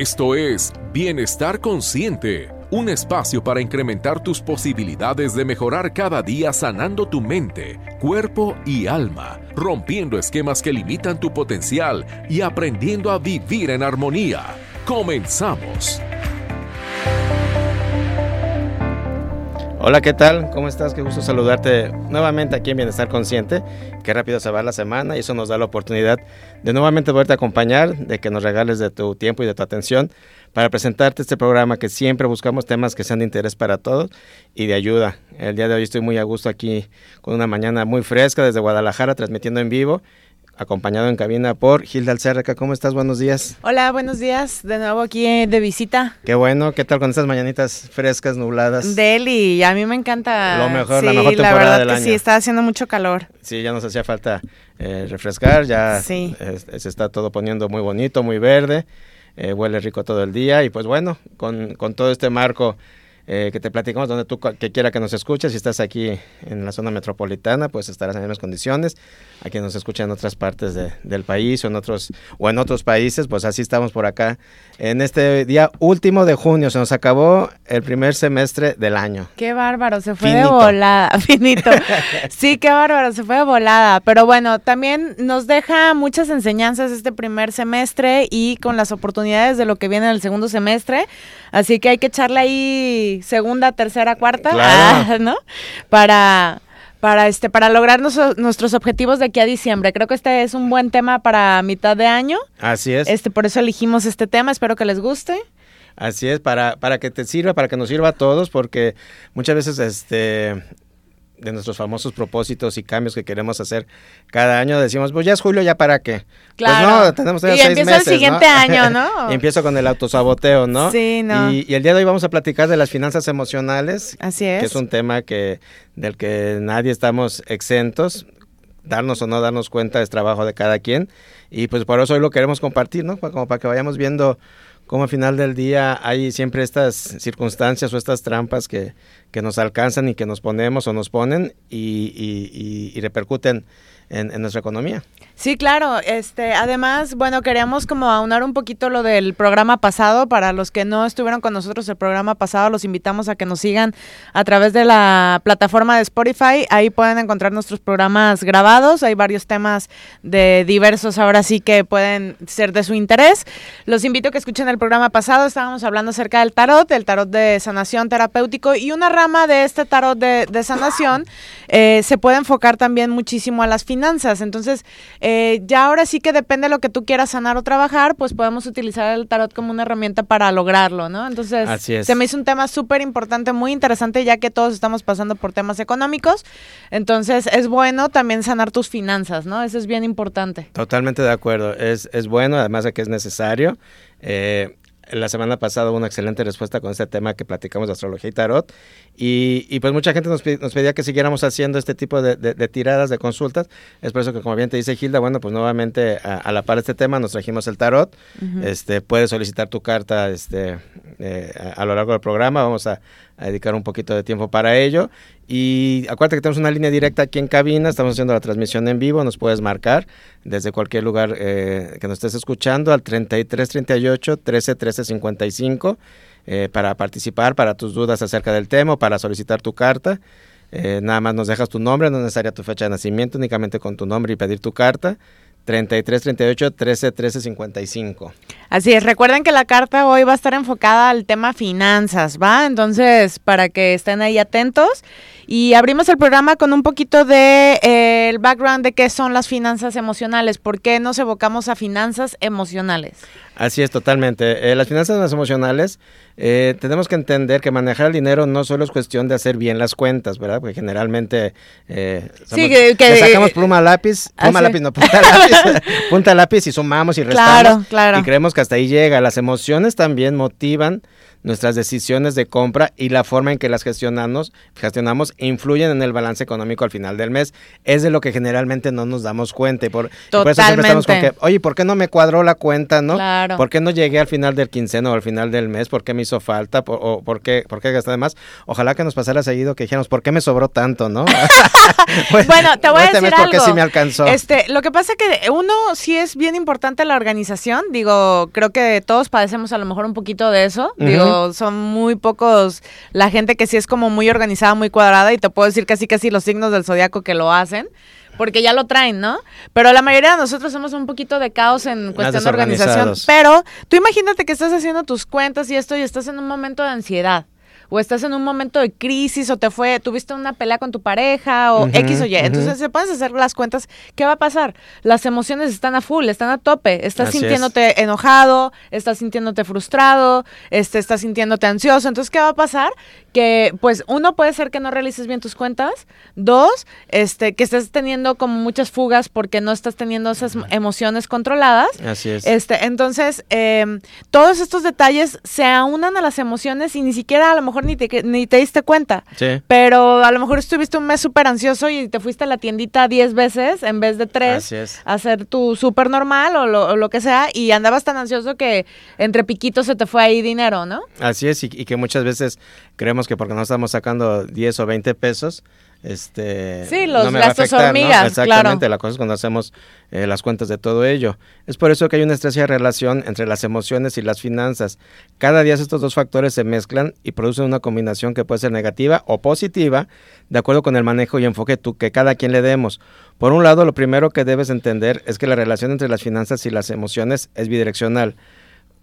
Esto es Bienestar Consciente, un espacio para incrementar tus posibilidades de mejorar cada día sanando tu mente, cuerpo y alma, rompiendo esquemas que limitan tu potencial y aprendiendo a vivir en armonía. Comenzamos. Hola, ¿qué tal? ¿Cómo estás? Qué gusto saludarte nuevamente aquí en Bienestar Consciente. Qué rápido se va la semana y eso nos da la oportunidad de nuevamente poderte acompañar, de que nos regales de tu tiempo y de tu atención para presentarte este programa que siempre buscamos temas que sean de interés para todos y de ayuda. El día de hoy estoy muy a gusto aquí con una mañana muy fresca desde Guadalajara transmitiendo en vivo acompañado en cabina por Gilda Alcerreca. ¿Cómo estás? Buenos días. Hola, buenos días. De nuevo aquí eh, de visita. Qué bueno. ¿Qué tal con estas mañanitas frescas, nubladas? Deli, a mí me encanta. Lo mejor, la mejor temporada la verdad del que año. Sí, está haciendo mucho calor. Sí, ya nos hacía falta eh, refrescar. Ya Sí. eh, se está todo poniendo muy bonito, muy verde. eh, huele rico todo el día. Y pues bueno, con, con todo este marco eh, que te platicamos, donde tú que quiera que nos escuches, si estás aquí en la zona metropolitana, pues estarás en las mismas condiciones. A quien nos escucha en otras partes de- del país o en otros o en otros países, pues así estamos por acá. En este día último de junio se nos acabó el primer semestre del año. Qué bárbaro, se fue de volada, finito. Sí, qué bárbaro, se fue de volada. Pero bueno, también nos deja muchas enseñanzas este primer semestre y con las oportunidades de lo que viene en el segundo semestre. Así que hay que echarle ahí segunda, tercera, cuarta, Claro. ah, ¿no? Para para este para lograr nuestro- nuestros objetivos de aquí a diciembre. Creo que este es un buen tema para mitad de año. Así es. Este por eso elegimos este tema, espero que les guste. Así es, para, para que te sirva, para que nos sirva a todos, porque muchas veces este de nuestros famosos propósitos y cambios que queremos hacer cada año decimos, pues ya es julio, ¿ya para qué? Claro. Pues no, tenemos todavía Y seis empieza el meses, siguiente ¿no? año, ¿no? y empiezo con el autosaboteo, ¿no? Sí, no. Y, y el día de hoy vamos a platicar de las finanzas emocionales, Así es. que es un tema que del que nadie estamos exentos. Darnos o no darnos cuenta es trabajo de cada quien. Y pues por eso hoy lo queremos compartir, ¿no? Como para que vayamos viendo cómo al final del día hay siempre estas circunstancias o estas trampas que, que nos alcanzan y que nos ponemos o nos ponen y- y repercuten en, nuestra economía. Sí, claro. Este, además, bueno, queríamos como aunar un poquito lo del programa pasado. Para los que no estuvieron con nosotros el programa pasado, los invitamos a que nos sigan a través de la plataforma de Spotify. Ahí pueden encontrar nuestros programas grabados. Hay varios temas de diversos ahora sí que pueden ser de su interés. Los invito a que escuchen el programa pasado. Estábamos hablando acerca del tarot, del tarot de sanación terapéutico y una rama de este tarot de, de sanación eh, se puede enfocar también muchísimo a las finanzas. Entonces, eh, ya ahora sí que depende de lo que tú quieras sanar o trabajar, pues podemos utilizar el tarot como una herramienta para lograrlo, ¿no? Entonces, Así es. se me hizo un tema súper importante, muy interesante, ya que todos estamos pasando por temas económicos. Entonces, es bueno también sanar tus finanzas, ¿no? Eso es bien importante. Totalmente de acuerdo. Es, es bueno, además de que es necesario. Eh, la semana pasada hubo una excelente respuesta con este tema que platicamos de astrología y tarot. Y, y pues mucha gente nos, nos pedía que siguiéramos haciendo este tipo de, de- de tiradas, de consultas. Es por eso que, como bien te dice Gilda, bueno, pues nuevamente a, a la par de este tema nos trajimos el tarot. este, puedes solicitar tu carta este, eh, a, a lo largo del programa. Vamos a, a dedicar un poquito de tiempo para ello. Y acuérdate que tenemos una línea directa aquí en cabina, estamos haciendo la transmisión en vivo, nos puedes marcar desde cualquier lugar eh, que nos estés escuchando al 33 38 13 13 55 eh, para participar, para tus dudas acerca del tema, para solicitar tu carta. Eh, nada más nos dejas tu nombre, no es necesaria tu fecha de nacimiento, únicamente con tu nombre y pedir tu carta. 33 38 13 13 55. Así es, recuerden que la carta hoy va a estar enfocada al tema finanzas, ¿va? Entonces, para que estén ahí atentos. Y abrimos el programa con un poquito de eh, el background de qué son las finanzas emocionales, por qué nos evocamos a finanzas emocionales. Así es, totalmente. Eh, las finanzas emocionales, eh, tenemos que entender que manejar el dinero no solo es cuestión de hacer bien las cuentas, ¿verdad? Porque generalmente eh, Sí, que- que- le sacamos pluma a lápiz, pluma a lápiz, no, punta a lápiz, punta a lápiz y sumamos y restamos. Claro, claro. Y creemos que hasta ahí llega. Las emociones también motivan nuestras decisiones de compra y la forma en que las gestionamos, gestionamos influyen en el balance económico al final del mes. Es de lo que generalmente no nos damos cuenta. Y por, por eso siempre estamos con que, oye, ¿por qué no me cuadró la cuenta, no? Claro. ¿Por qué no llegué al final del quinceno o al final del mes? ¿Por qué me hizo falta? ¿Por, o, ¿por qué, por qué gasté de más? Ojalá que nos pasara seguido que dijéramos, ¿por qué me sobró tanto, no? bueno, te voy a este decir mes, ¿por qué algo. sí me alcanzó? Este, lo que pasa que uno sí es bien importante la organización. Digo, creo que todos padecemos a lo mejor un poquito de eso. Digo, son muy pocos la gente que sí es como muy organizada, muy cuadrada y te puedo decir casi casi los signos del zodiaco que lo hacen. Porque ya lo traen, ¿no? Pero la mayoría de nosotros somos un poquito de caos en cuestión de organización. Pero tú imagínate que estás haciendo tus cuentas y esto y estás en un momento de ansiedad. O estás en un momento de crisis, o te fue, tuviste una pelea con tu pareja, o X o Y. Entonces, se puedes hacer las cuentas, ¿qué va a pasar? Las emociones están a full, están a tope. Estás Así es. sintiéndote enojado, estás sintiéndote frustrado, este, estás sintiéndote ansioso. Entonces, ¿qué va a pasar? Que, pues, uno puede ser que no realices bien tus cuentas. Dos, este, que estés teniendo como muchas fugas porque no estás teniendo esas emociones controladas. Así es. Este, entonces, eh, todos estos detalles se aunan a las emociones y ni siquiera a lo mejor ni te, ni te diste cuenta. Sí. Pero a lo mejor estuviste un mes súper ansioso y te fuiste a la tiendita 10 veces en vez de 3 Así es. a hacer tu súper normal o lo, o lo que sea y andabas tan ansioso que entre piquitos se te fue ahí dinero, ¿no? Así es, y, y que muchas veces creemos que porque no estamos sacando 10 o 20 pesos, este... Sí, los no me va a gastos afectar, ¿no? hormigas, Exactamente, claro. la cosa es cuando hacemos eh, las cuentas de todo ello. Es por eso que hay una estrecha relación entre las emociones y las finanzas. Cada día estos dos factores se mezclan y producen una combinación que puede ser negativa o positiva, de acuerdo con el manejo y enfoque tú, que cada quien le demos. Por un lado, lo primero que debes entender es que la relación entre las finanzas y las emociones es bidireccional.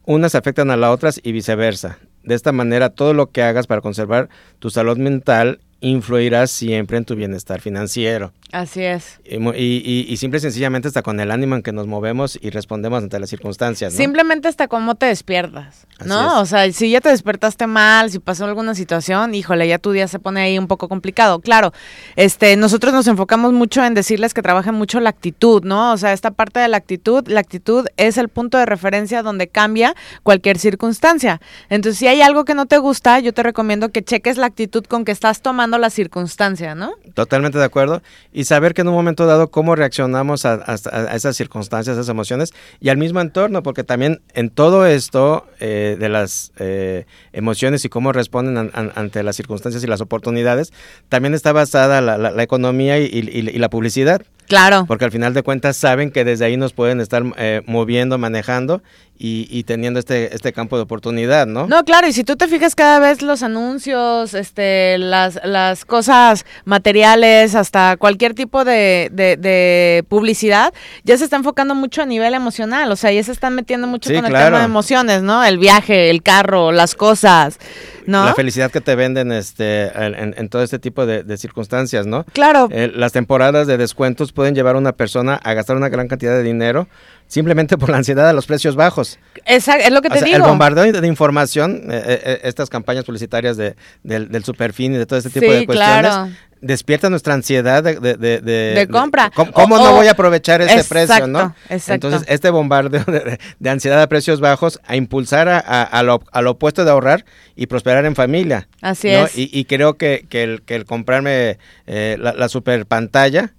Unas afectan a las otras y viceversa. De esta manera, todo lo que hagas para conservar tu salud mental influirá siempre en tu bienestar financiero. Así es. Y, y- y- simple y sencillamente está con el ánimo en que nos movemos y respondemos ante las circunstancias. ¿no? Simplemente hasta cómo te despiertas, Así ¿no? es. O sea, si ya te despertaste mal, si pasó alguna situación, híjole, ya tu día se pone ahí un poco complicado. Claro, este, nosotros nos enfocamos mucho en decirles que trabajen mucho la actitud, ¿no? O sea, esta parte de la actitud, la actitud es el punto de referencia donde cambia cualquier circunstancia. Entonces, si hay algo que no te gusta, yo te recomiendo que cheques la actitud con que estás tomando la circunstancia, ¿no? Totalmente de acuerdo. Y saber que en un momento dado cómo reaccionamos a, a- a esas circunstancias, a esas emociones y al mismo entorno, porque también en todo esto eh, de las eh, emociones y cómo responden an- an- ante las circunstancias y las oportunidades, también está basada la, la- la economía y, y- y la publicidad. Claro. Porque al final de cuentas saben que desde ahí nos pueden estar eh, moviendo, manejando y, y teniendo este, este campo de oportunidad, ¿no? No, claro, y si tú te fijas cada vez los anuncios, este, las, las cosas materiales, hasta cualquier tipo de, de, de publicidad, ya se está enfocando mucho a nivel emocional, o sea, ya se están metiendo mucho Sí, con el tema de emociones, ¿no? El viaje, el carro, las cosas, ¿no? La felicidad que te venden este, en, en- todo este tipo de, de circunstancias, ¿no? Claro, Eh, las temporadas de descuentos pueden llevar a una persona a gastar una gran cantidad de dinero simplemente por la ansiedad a los precios bajos. Esa- es lo que O te sea, digo. el bombardeo de información, eh, eh, eh, estas campañas publicitarias de, del, del superfin y de todo este tipo Sí, de cuestiones, claro. despierta nuestra ansiedad de, de, de- de- De compra. ¿Cómo, cómo O- no voy a aprovechar este precio, no? Exacto, exacto. Entonces, este bombardeo de, de ansiedad a precios bajos a impulsar a, a- a lo, a lo opuesto de ahorrar y prosperar en familia. Así ¿no? es. Y, y creo que, que, el, que el comprarme eh, la, la super pantalla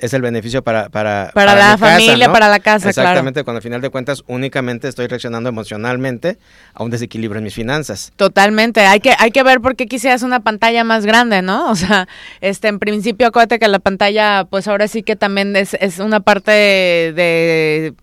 es el beneficio para para, Para la casa, familia, ¿no? para la casa, claro. Exactamente, cuando al final de cuentas únicamente estoy reaccionando emocionalmente a un desequilibrio en mis finanzas. Totalmente, hay que, hay que ver por qué quisieras una pantalla más grande, ¿no? O sea, este, en principio acuérdate que la pantalla, pues ahora sí que también es, es una parte de, de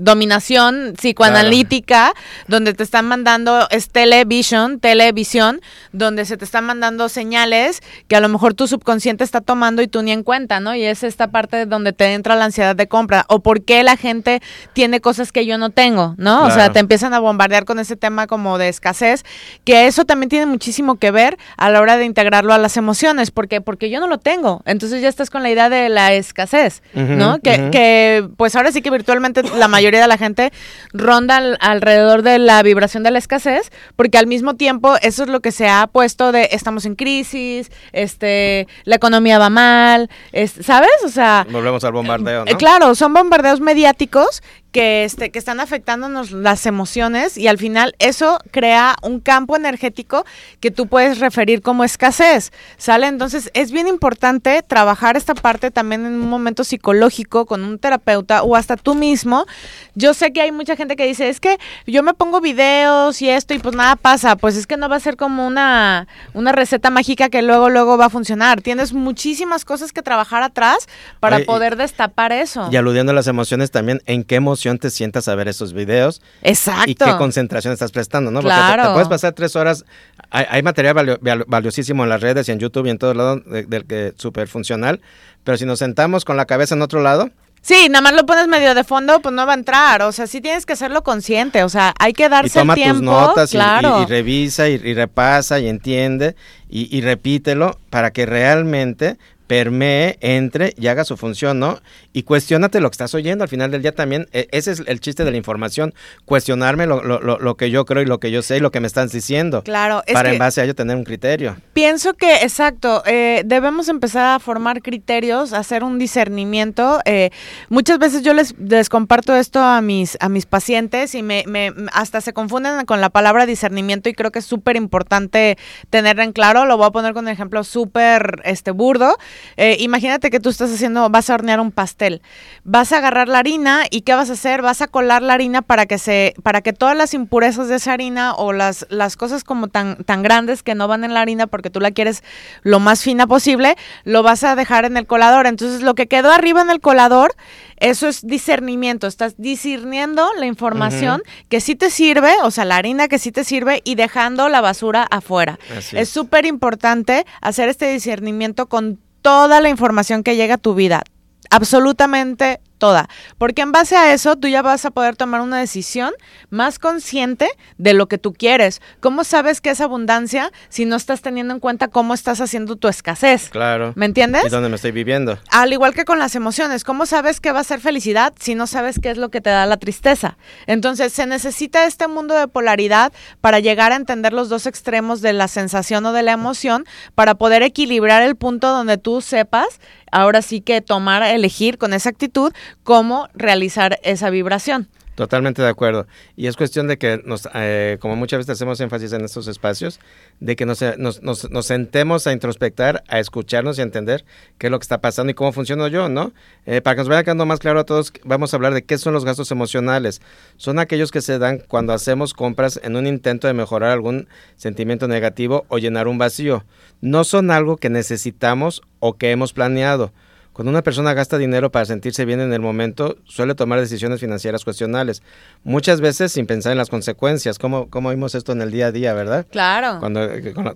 dominación psicoanalítica, donde te están mandando, es television, televisión, donde se te están mandando señales que a lo mejor tu subconsciente está tomando y tú ni en cuenta, ¿no? Y es esta parte donde te entra la ansiedad de compra, o por qué la gente tiene cosas que yo no tengo, ¿no? O sea, te empiezan a bombardear con ese tema como de escasez, que eso también tiene muchísimo que ver a la hora de integrarlo a las emociones, porque porque yo no lo tengo, entonces ya estás con la idea de la escasez, ¿no? Que, que pues ahora sí que virtualmente la mayoría de la gente ronda al- alrededor de la vibración de la escasez, porque al mismo tiempo eso es lo que se ha puesto de estamos en crisis, este, la economía va mal, es, ¿sabes? O sea, Volvemos al bombardeo, ¿no? eh, Claro, son bombardeos mediáticos que, este, que están afectándonos las emociones y al final eso crea un campo energético que tú puedes referir como escasez, ¿sale? Entonces es bien importante trabajar esta parte también en un momento psicológico con un terapeuta o hasta tú mismo. Yo sé que hay mucha gente que dice, es que yo me pongo videos y esto y pues nada pasa, pues es que no va a ser como una, una receta mágica que luego, luego va a funcionar. Tienes muchísimas cosas que trabajar atrás para poder destapar eso. Y aludiendo a las emociones también, ¿en qué emoción te sientas a ver esos videos? Exacto. Y qué concentración estás prestando, ¿no? Porque te, puedes pasar tres horas, hay, material valiosísimo en las redes y en YouTube y en todos lados del que súper funcional, pero si nos sentamos con la cabeza en otro lado, Sí, nada más lo pones medio de fondo, pues no va a entrar. O sea, sí tienes que hacerlo consciente. O sea, hay que darse y toma el tiempo. Tus notas y, revisa y, repasa y entiende y, y repítelo para que realmente permee, entre y haga su función, ¿no? Y cuestionate lo que estás oyendo al final del día también. E, ese es el chiste de la información, cuestionarme lo, lo, lo, que yo creo y lo que yo sé y lo que me están diciendo. Claro. Es para en base a ello tener un criterio. Pienso que, exacto, eh, debemos empezar a formar criterios, hacer un discernimiento. Eh, muchas veces yo les, les, comparto esto a mis, a mis pacientes y me, me hasta se confunden con la palabra discernimiento y creo que es súper importante tenerla en claro. Lo voy a poner con un ejemplo súper este, burdo. Eh, imagínate que tú estás haciendo, vas a hornear un pastel. Vas a agarrar la harina y ¿qué vas a hacer? Vas a colar la harina para que se, para que todas las impurezas de esa harina o las, las cosas como tan, tan grandes que no van en la harina porque tú la quieres lo más fina posible, lo vas a dejar en el colador. Entonces lo que quedó arriba en el colador, eso es discernimiento. Estás discerniendo la información que sí te sirve, o sea, la harina que sí te sirve y dejando la basura afuera. es súper importante hacer este discernimiento con toda la información que llega a tu vida, absolutamente toda, porque en base a eso tú ya vas a poder tomar una decisión más consciente de lo que tú quieres. ¿Cómo sabes que es abundancia si no estás teniendo en cuenta cómo estás haciendo tu escasez? Claro. ¿Me entiendes? Y dónde me estoy viviendo. Al igual que con las emociones, ¿cómo sabes qué va a ser felicidad si no sabes qué es lo que te da la tristeza? Entonces, se necesita este mundo de polaridad para llegar a entender los dos extremos de la sensación o de la emoción para poder equilibrar el punto donde tú sepas ahora sí que tomar, elegir con esa actitud cómo realizar esa vibración. Totalmente de acuerdo. Y es cuestión de que, nos, eh, como muchas veces hacemos énfasis en estos espacios, de que nos, nos, nos, sentemos a introspectar, a escucharnos y a entender qué es lo que está pasando y cómo funciono yo, ¿no? Eh, para que nos vaya quedando más claro a todos, vamos a hablar de qué son los gastos emocionales. Son aquellos que se dan cuando hacemos compras en un intento de mejorar algún sentimiento negativo o llenar un vacío. No son algo que necesitamos o que hemos planeado cuando una persona gasta dinero para sentirse bien en el momento, suele tomar decisiones financieras cuestionables, muchas veces sin pensar en las consecuencias, como, como vimos esto en el día a día, ¿verdad? Claro. Cuando,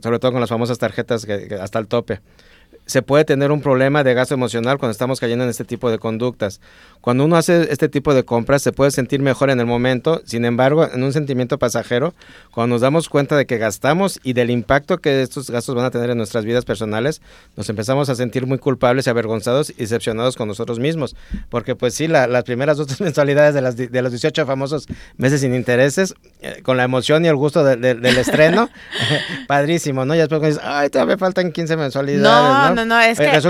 sobre todo con las famosas tarjetas que hasta el tope se puede tener un problema de gasto emocional cuando estamos cayendo en este tipo de conductas. Cuando uno hace este tipo de compras se puede sentir mejor en el momento, sin embargo, en un sentimiento pasajero, cuando nos damos cuenta de que gastamos y del impacto que estos gastos van a tener en nuestras vidas personales, nos empezamos a sentir muy culpables y avergonzados y decepcionados con nosotros mismos. Porque pues sí, las primeras dos mensualidades de, las, de los 18 famosos meses sin intereses, eh, con la emoción y el gusto del estreno, padrísimo, ¿no? Y después dices, ay, todavía faltan 15 mensualidades, ¿no? no, no, es que,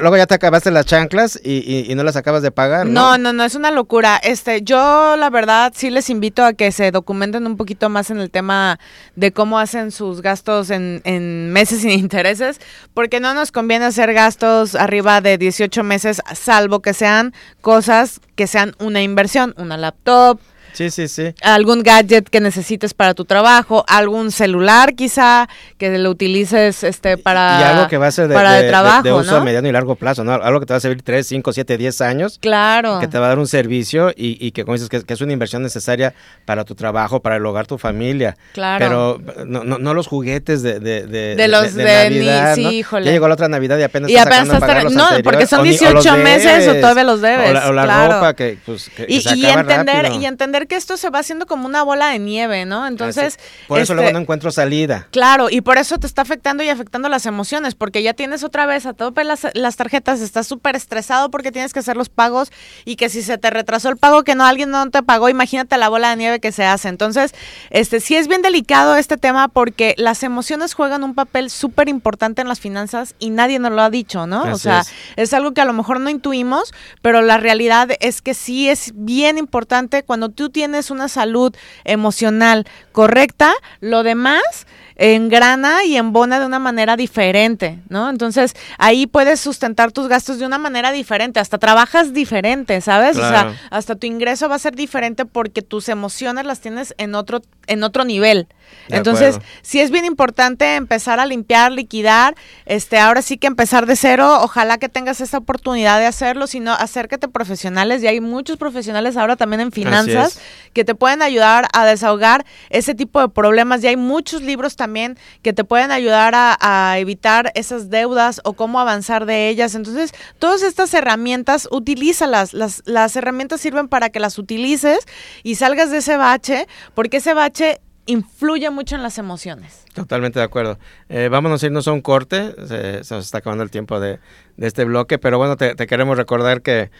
Luego ya te acabaste las chanclas y, no las acabas de pagar, ¿no? No, no, es una locura. Este, yo la verdad sí les invito a que se documenten un poquito más en el tema de cómo hacen sus gastos en, en meses sin intereses, porque no nos conviene hacer gastos arriba de 18 meses, salvo que sean cosas que sean una inversión, una laptop, Sí, sí, sí. Algún gadget que necesites para tu trabajo, algún celular quizá que lo utilices este para y algo que va a ser de, para trabajo, de, uso a mediano y largo plazo, ¿no? Algo que te va a servir 3, 5, 7, 10 años. Claro. Que te va a dar un servicio y, y que como dices que, es una inversión necesaria para tu trabajo, para el hogar, tu familia. Claro. Pero no, no, no los juguetes de, de, de, los de, Navidad, sí, híjole. Ya llegó la otra Navidad y apenas y apenas estás No, porque son 18 meses o todavía los debes. O la, ropa que, pues, y, y entender, y entender que esto se va haciendo como una bola de nieve, ¿no? Entonces... Por eso luego este no encuentro salida. Claro, y por eso te está afectando y afectando las emociones, porque ya tienes otra vez a tope las, las tarjetas, estás súper estresado porque tienes que hacer los pagos y que si se te retrasó el pago, que no alguien no te pagó, imagínate la bola de nieve que se hace. Entonces, este sí es bien delicado este tema porque las emociones juegan un papel súper importante en las finanzas y nadie nos lo ha dicho, ¿no? o sea, es. algo que a lo mejor no intuimos, pero la realidad es que sí es bien importante cuando tú tienes una salud emocional correcta, lo demás engrana y embona de una manera diferente, ¿no? Entonces, ahí puedes sustentar tus gastos de una manera diferente, hasta trabajas diferente, ¿sabes? O sea, hasta tu ingreso va a ser diferente porque tus emociones las tienes en otro en otro nivel. Entonces, sí es bien importante empezar a limpiar, liquidar, este, ahora sí que empezar de cero, ojalá que tengas esa oportunidad de hacerlo, sino acércate profesionales, y hay muchos profesionales ahora también en finanzas que te pueden ayudar a desahogar ese tipo de problemas, y hay muchos libros también que te pueden ayudar a, evitar esas deudas o cómo avanzar de ellas. Entonces, todas estas herramientas, utilízalas, las, las herramientas sirven para que las utilices y salgas de ese bache, porque ese bache influye mucho en las emociones. Totalmente de acuerdo. Eh, vámonos a irnos a un corte, se, nos está acabando el tiempo de, este bloque, pero bueno, te, queremos recordar que,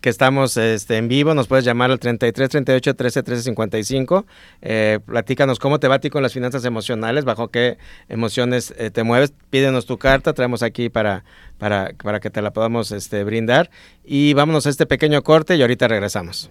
que, estamos este, en vivo, nos puedes llamar al 33 38 13 13 55, eh, platícanos cómo te va a ti con las finanzas emocionales, bajo qué emociones eh, te mueves, pídenos tu carta, traemos aquí para, para, para que te la podamos este, brindar y vámonos a este pequeño corte y ahorita regresamos.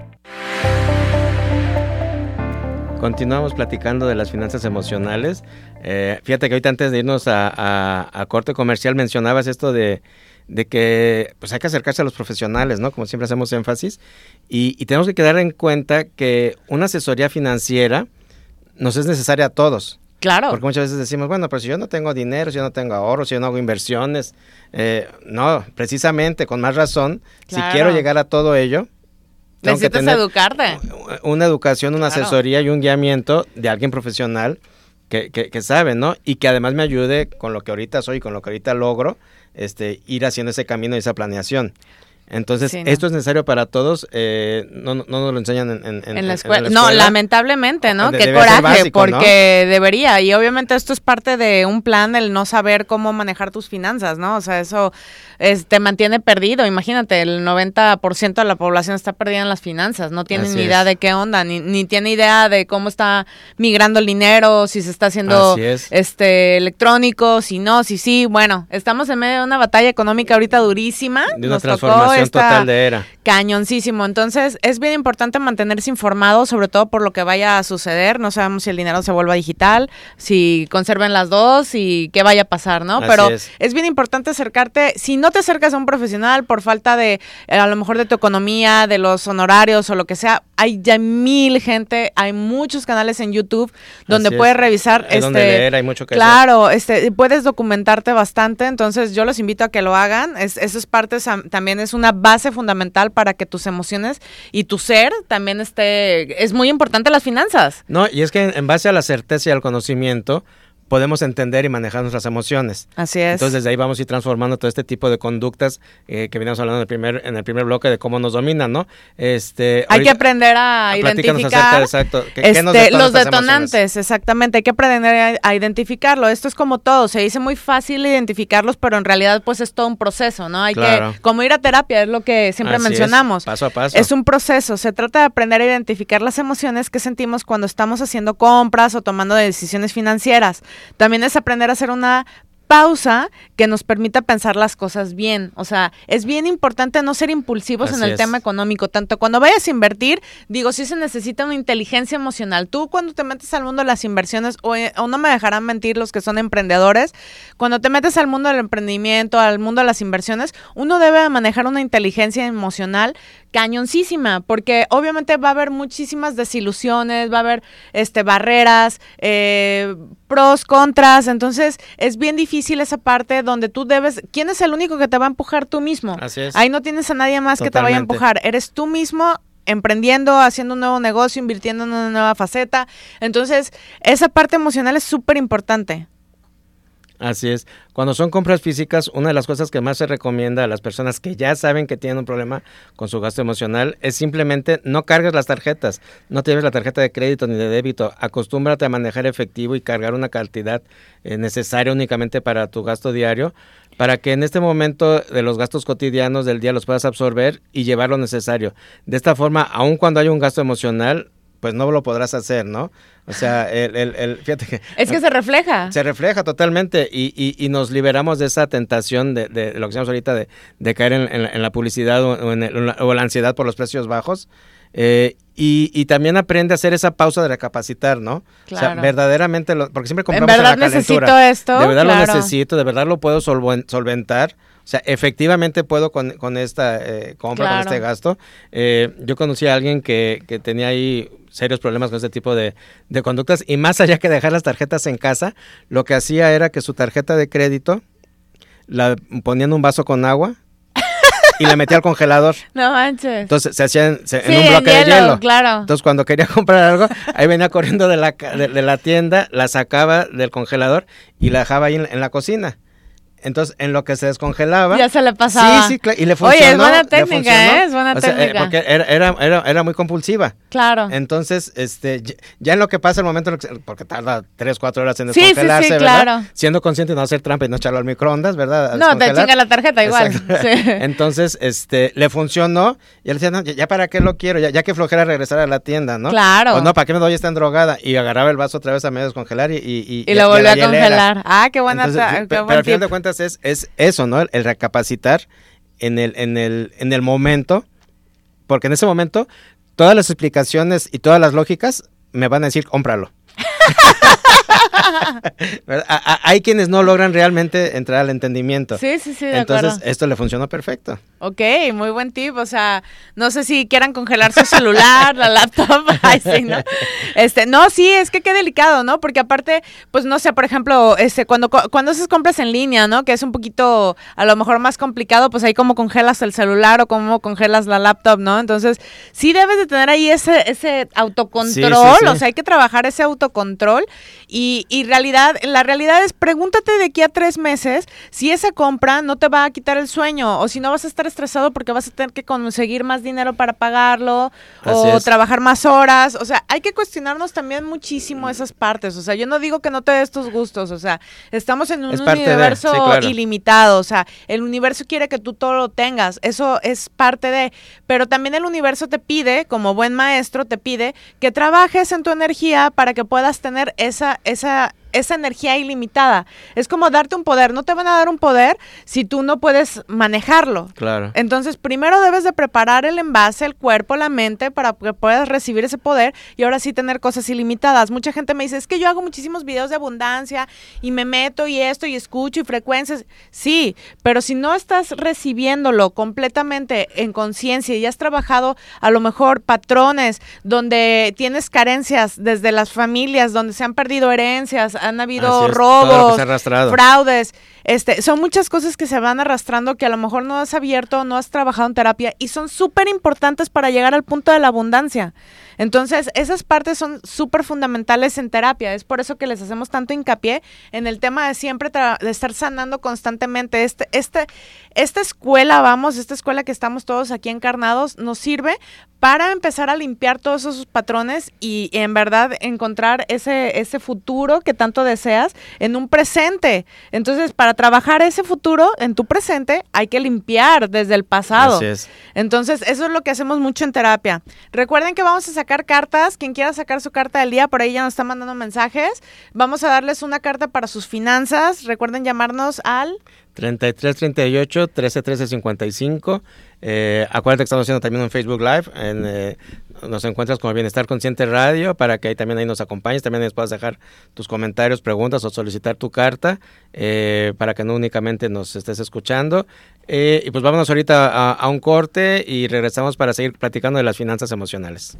Continuamos platicando de las finanzas emocionales. Eh, fíjate que ahorita antes de irnos a, corte comercial mencionabas esto de, que pues hay que acercarse a los profesionales, ¿no? Como siempre hacemos énfasis. Y, tenemos que quedar en cuenta que una asesoría financiera nos es necesaria a todos. Claro. Porque muchas veces decimos, bueno, pero si yo no tengo dinero, si yo no tengo ahorros, si yo no hago inversiones, eh, no, precisamente, con más razón, si quiero llegar a todo ello, Necesitas educarte. Una educación, una asesoría y un guiamiento de alguien profesional que, que, sabe, ¿no? Y que además me ayude con lo que ahorita soy, con lo que ahorita logro, este, ir haciendo ese camino y esa planeación. Entonces, esto es necesario para todos, eh, no, no, nos lo enseñan en, la, escuela. No, lamentablemente, ¿no? Qué coraje, porque debería. Y obviamente esto es parte de un plan, el no saber cómo manejar tus finanzas, ¿no? O sea, eso te mantiene perdido. Imagínate, el 90% de la población está perdida en las finanzas, no tiene ni idea de qué onda, ni, ni tiene idea de cómo está migrando el dinero, si se está haciendo este electrónico, si no, si sí. Bueno, estamos en medio de una batalla económica ahorita durísima. De una transformación total de era. Cañoncísimo. Entonces, es bien importante mantenerse informado, sobre todo por lo que vaya a suceder. No sabemos si el dinero se vuelva digital, si conserven las dos y qué vaya a pasar, ¿no? Pero es. es bien importante acercarte, si no te acercas a un profesional por falta de, eh, a lo mejor de tu economía, de los honorarios o lo que sea, hay ya mil gente, hay muchos canales en YouTube donde puedes revisar. Hay este, leer, hay mucho que Claro, este, puedes documentarte bastante, entonces yo los invito a que lo hagan. Es, eso es parte, también es una base fundamental para que tus emociones y tu ser también esté, es muy importante las finanzas. No, y es que en base a la certeza y al conocimiento, podemos entender y manejar nuestras emociones. Así es. Entonces desde ahí vamos a ir transformando todo este tipo de conductas eh, que veníamos hablando en el primer en el primer bloque de cómo nos dominan, ¿no? Este hay que aprender a, identificar exacto, este, los detonantes, exactamente, hay que aprender a, identificarlo. Esto es como todo, se dice muy fácil identificarlos, pero en realidad pues es todo un proceso, ¿no? Hay que como ir a terapia es lo que siempre mencionamos. paso a paso. Es un proceso, se trata de aprender a identificar las emociones que sentimos cuando estamos haciendo compras o tomando decisiones financieras. También es aprender a hacer una pausa que nos permita pensar las cosas bien. O sea, es bien importante no ser impulsivos en el tema económico. Tanto cuando vayas a invertir, digo, sí se necesita una inteligencia emocional. Tú cuando te metes al mundo de las inversiones, o, eh, o no me dejarán mentir los que son emprendedores, cuando te metes al mundo del emprendimiento, al mundo de las inversiones, uno debe manejar una inteligencia emocional cañoncísima, porque obviamente va a haber muchísimas desilusiones, va a haber este barreras, eh, pros, contras, entonces es bien difícil esa parte donde tú debes, ¿quién es el único que te va a empujar tú mismo? Así es. Ahí no tienes a nadie más que te vaya a empujar, eres tú mismo emprendiendo, haciendo un nuevo negocio, invirtiendo en una nueva faceta. Entonces, esa parte emocional es súper importante. Así es. Cuando son compras físicas, una de las cosas que más se recomienda a las personas que ya saben que tienen un problema con su gasto emocional es simplemente no cargues las tarjetas, no te lleves la tarjeta de crédito ni de débito, acostúmbrate a manejar efectivo y cargar una cantidad eh, necesaria únicamente para tu gasto diario, para que en este momento de los gastos cotidianos del día los puedas absorber y llevar lo necesario. De esta forma, aun cuando haya un gasto emocional, pues no lo podrás hacer, ¿no? O sea, el, el, fíjate que... Es que se refleja. Se refleja totalmente y, y, nos liberamos de esa tentación de, de, lo que decíamos ahorita de, de caer en, en, la publicidad o en, la, o la ansiedad por los precios bajos. Eh, y, y, también aprende a hacer esa pausa de recapacitar, ¿no? Claro. O sea, verdaderamente, lo, porque siempre compramos ¿En verdad en la necesito esto? De verdad lo necesito, de verdad lo puedo solventar. O sea, efectivamente puedo con, con esta eh, compra, claro. con este gasto. Eh, yo conocí a alguien que, que tenía ahí serios problemas con este tipo de, de conductas y más allá que dejar las tarjetas en casa, lo que hacía era que su tarjeta de crédito la ponía en un vaso con agua y la metía al congelador. No manches. Entonces se hacía en, se, sí, en un bloque en hielo, de hielo. Claro. Entonces cuando quería comprar algo, ahí venía corriendo de la, de, de la tienda, la sacaba del congelador y la dejaba ahí en, en la cocina. Entonces, en lo que se descongelaba. Ya se le pasaba. Sí, sí, claro. Y le funcionó. Oye, es buena técnica, ¿eh? Es buena o sea, técnica. Eh, porque era, era, era, era, muy compulsiva. Claro. Entonces, este, ya en lo que pasa el momento, porque tarda tres, cuatro horas en sí, descongelarse, sí, sí, ¿verdad? Claro. Siendo consciente de no hacer trampa y no echarlo al microondas, ¿verdad? A no, te chinga la tarjeta igual. Sí. Entonces, este, le funcionó. Y él decía, no, ya para qué lo quiero, ya, ya que flojera regresar a la tienda, ¿no? Claro. O no, ¿para qué me doy esta drogada? Y agarraba el vaso otra vez a medio descongelar y. Y, y, y lo volvió a congelar. Ah, qué buena. Entonces, qué pero, al final de cuentas es, es eso, ¿no? El, el, recapacitar en el, en, el, en el momento, porque en ese momento todas las explicaciones y todas las lógicas me van a decir, cómpralo. Hay quienes no logran realmente entrar al entendimiento. Sí, sí, sí, de Entonces, acuerdo. esto le funcionó perfecto. Ok, muy buen tip. O sea, no sé si quieran congelar su celular, la laptop. Ay, sí, ¿no? Este, no, sí, es que qué delicado, ¿no? Porque aparte, pues no sé, por ejemplo, este, cuando, cuando haces compras en línea, ¿no? Que es un poquito, a lo mejor más complicado, pues ahí como congelas el celular o cómo congelas la laptop, ¿no? Entonces, sí debes de tener ahí ese, ese autocontrol. Sí, sí, sí. O sea, hay que trabajar ese autocontrol. Y, y realidad, la realidad es, pregúntate de aquí a tres meses si esa compra no te va a quitar el sueño o si no vas a estar estresado porque vas a tener que conseguir más dinero para pagarlo Así o es. trabajar más horas. O sea, hay que cuestionarnos también muchísimo esas partes. O sea, yo no digo que no te des tus gustos. O sea, estamos en un Es parte de, universo sí, claro. ilimitado. O sea, el universo quiere que tú todo lo tengas. Eso es parte de. Pero también el universo te pide, como buen maestro, te pide que trabajes en tu energía para que puedas tener esa, esa, her esa energía ilimitada. Es como darte un poder. No te van a dar un poder si tú no puedes manejarlo. Claro. Entonces, primero debes de preparar el envase, el cuerpo, la mente para que puedas recibir ese poder y ahora sí tener cosas ilimitadas. Mucha gente me dice, es que yo hago muchísimos videos de abundancia y me meto y esto y escucho y frecuencias. Sí, pero si no estás recibiéndolo completamente en conciencia y has trabajado a lo mejor patrones donde tienes carencias desde las familias, donde se han perdido herencias, han habido es, robos, fraudes. Este, son muchas cosas que se van arrastrando que a lo mejor no has abierto, no has trabajado en terapia y son súper importantes para llegar al punto de la abundancia. Entonces, esas partes son súper fundamentales en terapia. Es por eso que les hacemos tanto hincapié en el tema de siempre de estar sanando constantemente. Este, este, esta escuela, vamos, esta escuela que estamos todos aquí encarnados, nos sirve para empezar a limpiar todos esos patrones y en verdad encontrar ese, ese futuro que tanto deseas en un presente. Entonces, para trabajar ese futuro en tu presente, hay que limpiar desde el pasado. Así es. Entonces, eso es lo que hacemos mucho en terapia. Recuerden que vamos a sacar cartas. Quien quiera sacar su carta del día, por ahí ya nos está mandando mensajes. Vamos a darles una carta para sus finanzas. Recuerden llamarnos al 33 38 13 13 55. Eh, acuérdate que estamos haciendo también un Facebook Live. En, eh, nos encuentras como Bienestar Consciente Radio para que ahí también ahí nos acompañes. También nos puedas dejar tus comentarios, preguntas o solicitar tu carta eh, para que no únicamente nos estés escuchando. Eh, y pues vámonos ahorita a, a un corte y regresamos para seguir platicando de las finanzas emocionales.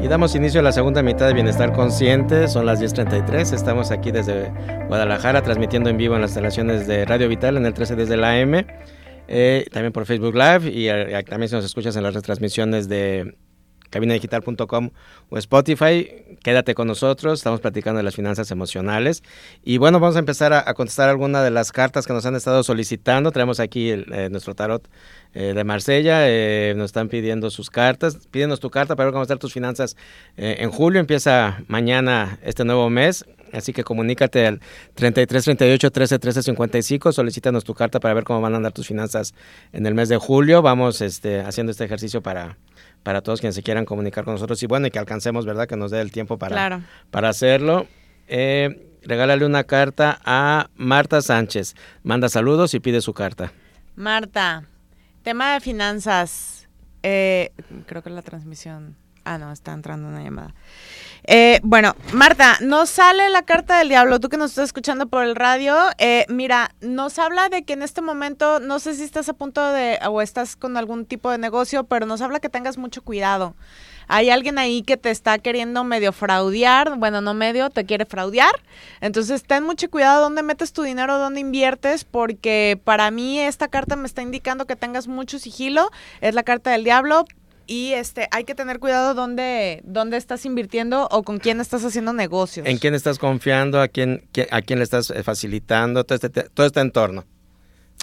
Y damos inicio a la segunda mitad de Bienestar Consciente, son las 10.33, estamos aquí desde Guadalajara transmitiendo en vivo en las instalaciones de Radio Vital en el 13 desde la AM, eh, también por Facebook Live y eh, también si nos escuchas en las retransmisiones de cabinadigital.com o Spotify. Quédate con nosotros, estamos platicando de las finanzas emocionales. Y bueno, vamos a empezar a, contestar algunas de las cartas que nos han estado solicitando. Tenemos aquí el, eh, nuestro tarot eh, de Marsella, eh, nos están pidiendo sus cartas. Pídenos tu carta para ver cómo están tus finanzas eh, en julio. Empieza mañana este nuevo mes. Así que comunícate al 33 38 13 13 55, solicítanos tu carta para ver cómo van a andar tus finanzas en el mes de julio. Vamos este, haciendo este ejercicio para, para todos quienes se quieran comunicar con nosotros y bueno, y que alcancemos, ¿verdad? Que nos dé el tiempo para, Claro. para hacerlo. Eh, regálale una carta a Marta Sánchez. Manda saludos y pide su carta. Marta, tema de finanzas. Eh, creo que la transmisión. Ah, no, está entrando una llamada. Eh, bueno, Marta, nos sale la carta del diablo, tú que nos estás escuchando por el radio. eh, mira, nos habla de que en este momento, no sé si estás a punto de, o estás con algún tipo de negocio, pero nos habla que tengas mucho cuidado. Hay alguien ahí que te está queriendo medio fraudear, bueno, no medio, te quiere fraudear. Entonces, ten mucho cuidado dónde metes tu dinero, dónde inviertes, porque para mí esta carta me está indicando que tengas mucho sigilo. Es la carta del diablo, y este hay que tener cuidado dónde, dónde estás invirtiendo o con quién estás haciendo negocios. ¿En quién estás confiando? ¿A quién, qui- a quién le estás eh, facilitando? Todo este, todo este entorno.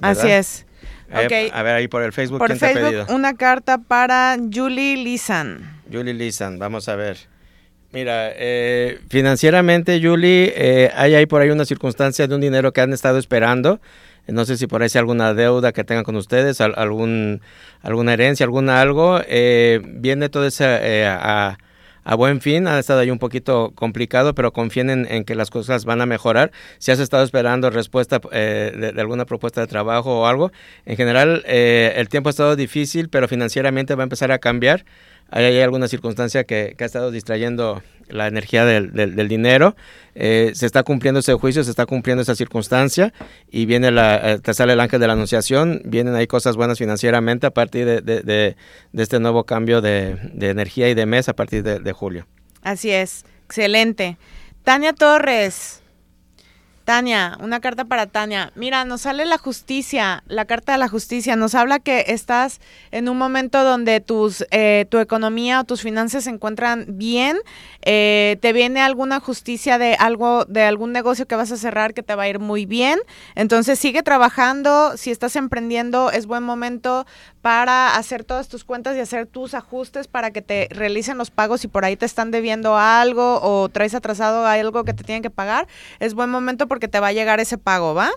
¿verdad? Así es. Eh, a ver, ahí por el Facebook, Por ¿quién te ha Facebook, pedido? una carta para Julie Lisan. Julie Lisan, vamos a ver. Mira, eh, financieramente, Julie, eh, hay ahí por ahí una circunstancia de un dinero que han estado esperando. No sé si por ahí hay alguna deuda que tengan con ustedes, al- algún, alguna herencia, algún algo. Eh, viene todo ese eh, a, a buen fin. Ha estado ahí un poquito complicado, pero confíen en, en que las cosas van a mejorar. Si has estado esperando respuesta eh, de, de alguna propuesta de trabajo o algo, en general eh, el tiempo ha estado difícil, pero financieramente va a empezar a cambiar. Hay, alguna circunstancia que, ha estado distrayendo la energía del, del- dinero. Eh, se está cumpliendo ese juicio, se está cumpliendo esa circunstancia y viene la, eh, te sale el ángel de la anunciación. Vienen ahí cosas buenas financieramente a partir de, de- este nuevo cambio de, energía y de mes a partir de julio. Así es. Excelente. Tania Torres. Tania, una carta para Tania. Mira, nos sale la justicia, la carta de la justicia. Nos habla que estás en un momento donde tus, eh, tu economía o tus finanzas se encuentran bien. Eh, te viene alguna justicia de algo, de algún negocio que vas a cerrar que te va a ir muy bien. Entonces sigue trabajando. Si estás emprendiendo, es buen momento para hacer todas tus cuentas y hacer tus ajustes para que te realicen los pagos si por ahí te están debiendo algo o traes atrasado algo que te tienen que pagar. Es buen momento porque te va a llegar ese pago, ¿va?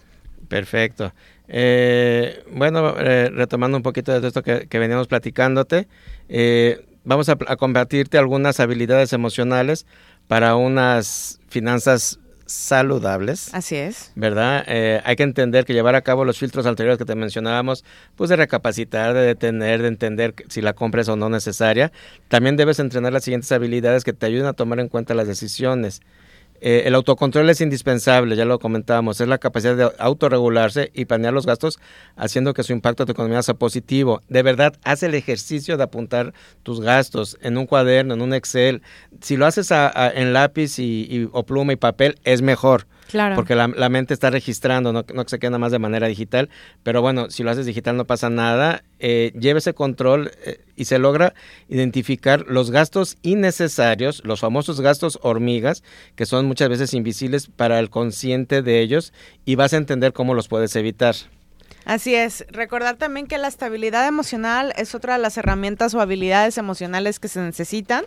Perfecto. Eh, bueno, eh, retomando un poquito de esto que, que veníamos platicándote, eh, vamos a, a compartirte algunas habilidades emocionales para unas finanzas saludables. Así es. ¿Verdad? Eh, hay que entender que llevar a cabo los filtros anteriores que te mencionábamos, pues de recapacitar, de detener, de entender si la compra es o no necesaria. También debes entrenar las siguientes habilidades que te ayuden a tomar en cuenta las decisiones. Eh, el autocontrol es indispensable, ya lo comentábamos, es la capacidad de autorregularse y planear los gastos haciendo que su impacto a tu economía sea positivo. De verdad, haz el ejercicio de apuntar tus gastos en un cuaderno, en un Excel. Si lo haces en lápiz y, o pluma y papel, es mejor. Claro. Porque la, mente está registrando, no, no se queda nada más de manera digital. Pero bueno, si lo haces digital no pasa nada. Eh, lleve ese control eh, y se logra identificar los gastos innecesarios, los famosos gastos hormigas, que son muchas veces invisibles para el consciente de ellos y vas a entender cómo los puedes evitar. Así es. Recordar también que la estabilidad emocional es otra de las herramientas o habilidades emocionales que se necesitan.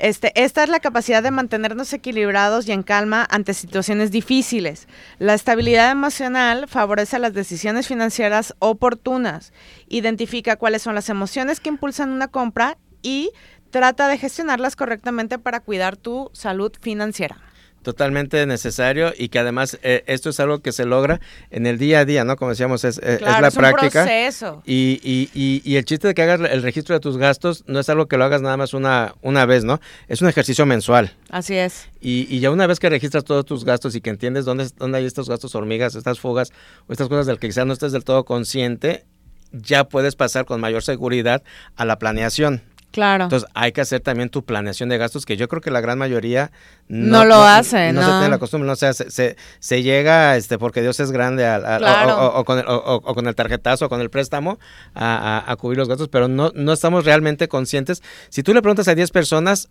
Este, esta es la capacidad de mantenernos equilibrados y en calma ante situaciones difíciles. La estabilidad emocional favorece las decisiones financieras oportunas, identifica cuáles son las emociones que impulsan una compra y trata de gestionarlas correctamente para cuidar tu salud financiera totalmente necesario y que además eh, esto es algo que se logra en el día a día, ¿no? Como decíamos, es, eh, es la es práctica. Un proceso. Y, y, y, y, el chiste de que hagas el registro de tus gastos no es algo que lo hagas nada más una, una vez, ¿no? Es un ejercicio mensual. Así es. Y, y ya una vez que registras todos tus gastos y que entiendes dónde, dónde hay estos gastos hormigas, estas fugas o estas cosas del que quizás no estés del todo consciente, ya puedes pasar con mayor seguridad a la planeación. Claro. Entonces hay que hacer también tu planeación de gastos, que yo creo que la gran mayoría no, lo hace, no, se tiene la costumbre, no, o sea, se, se, llega, este, porque Dios es grande, o, con el, o, con el tarjetazo, o con el préstamo, a, cubrir los gastos, pero no, no estamos realmente conscientes. Si tú le preguntas a 10 personas,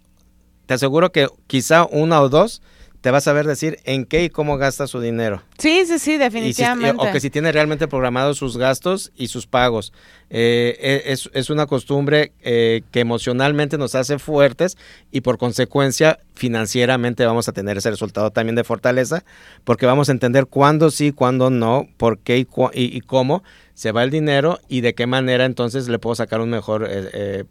te aseguro que quizá una o dos te vas a ver decir en qué y cómo gasta su dinero. Sí, sí, sí, definitivamente. o que si tiene realmente programados sus gastos y sus pagos. Eh, e, es, es, una costumbre eh, que emocionalmente nos hace fuertes y por consecuencia financieramente vamos a tener ese resultado también de fortaleza porque vamos a entender cuándo sí, cuándo no, por qué y, y, cómo se va el dinero y de qué manera entonces le puedo sacar un mejor... Eh,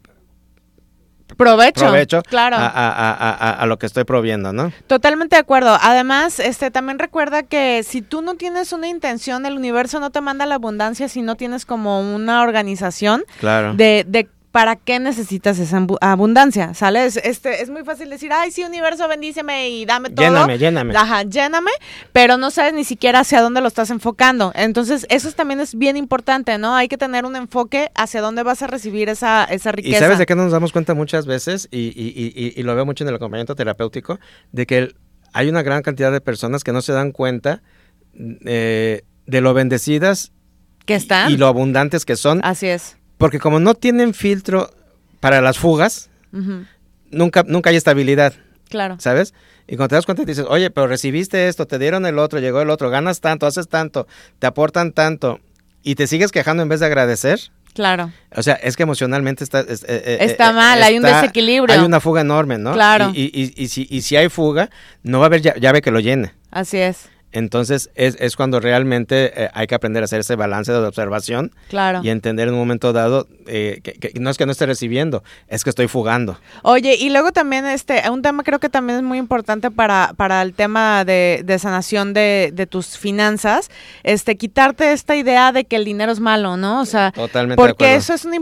provecho, claro. A, lo que estoy proviendo, ¿no? Totalmente de acuerdo. Además, este también recuerda que si tú no tienes una intención, el universo no te manda la abundancia si no tienes como una organización claro. de, de ¿para qué necesitas esa abundancia? ¿Sales? Este, es muy fácil decir, ay, sí, universo, bendíceme y dame todo. Lléname, lléname. Ajá, lléname, pero no sabes ni siquiera hacia dónde lo estás enfocando. Entonces, eso también es bien importante, ¿no? Hay que tener un enfoque hacia dónde vas a recibir esa, esa riqueza. Y sabes de qué nos damos cuenta muchas veces, y, y, y, y lo veo mucho en el acompañamiento terapéutico, de que hay una gran cantidad de personas que no se dan cuenta eh, de lo bendecidas que están y lo abundantes que son. Así es porque como no tienen filtro para las fugas, nunca, nunca hay estabilidad. Claro. ¿Sabes? Y cuando te das cuenta dices, oye, pero recibiste esto, te dieron el otro, llegó el otro, ganas tanto, haces tanto, te aportan tanto, y te sigues quejando en vez de agradecer. Claro. O sea, es que emocionalmente está... Eh, eh, está mal, hay un desequilibrio. Hay una fuga enorme, ¿no? Claro. Y, y, y, si, y si hay fuga, no va a haber llave que lo llene. Así es. Entonces es, es cuando realmente eh, hay que aprender a hacer ese balance de observación claro. y entender en un momento dado eh, que, no es que no esté recibiendo, es que estoy fugando. Oye, y luego también este, un tema creo que también es muy importante para, para el tema de, de sanación de, de, tus finanzas, este, quitarte esta idea de que el dinero es malo, ¿no? O sea, Totalmente porque eso es una,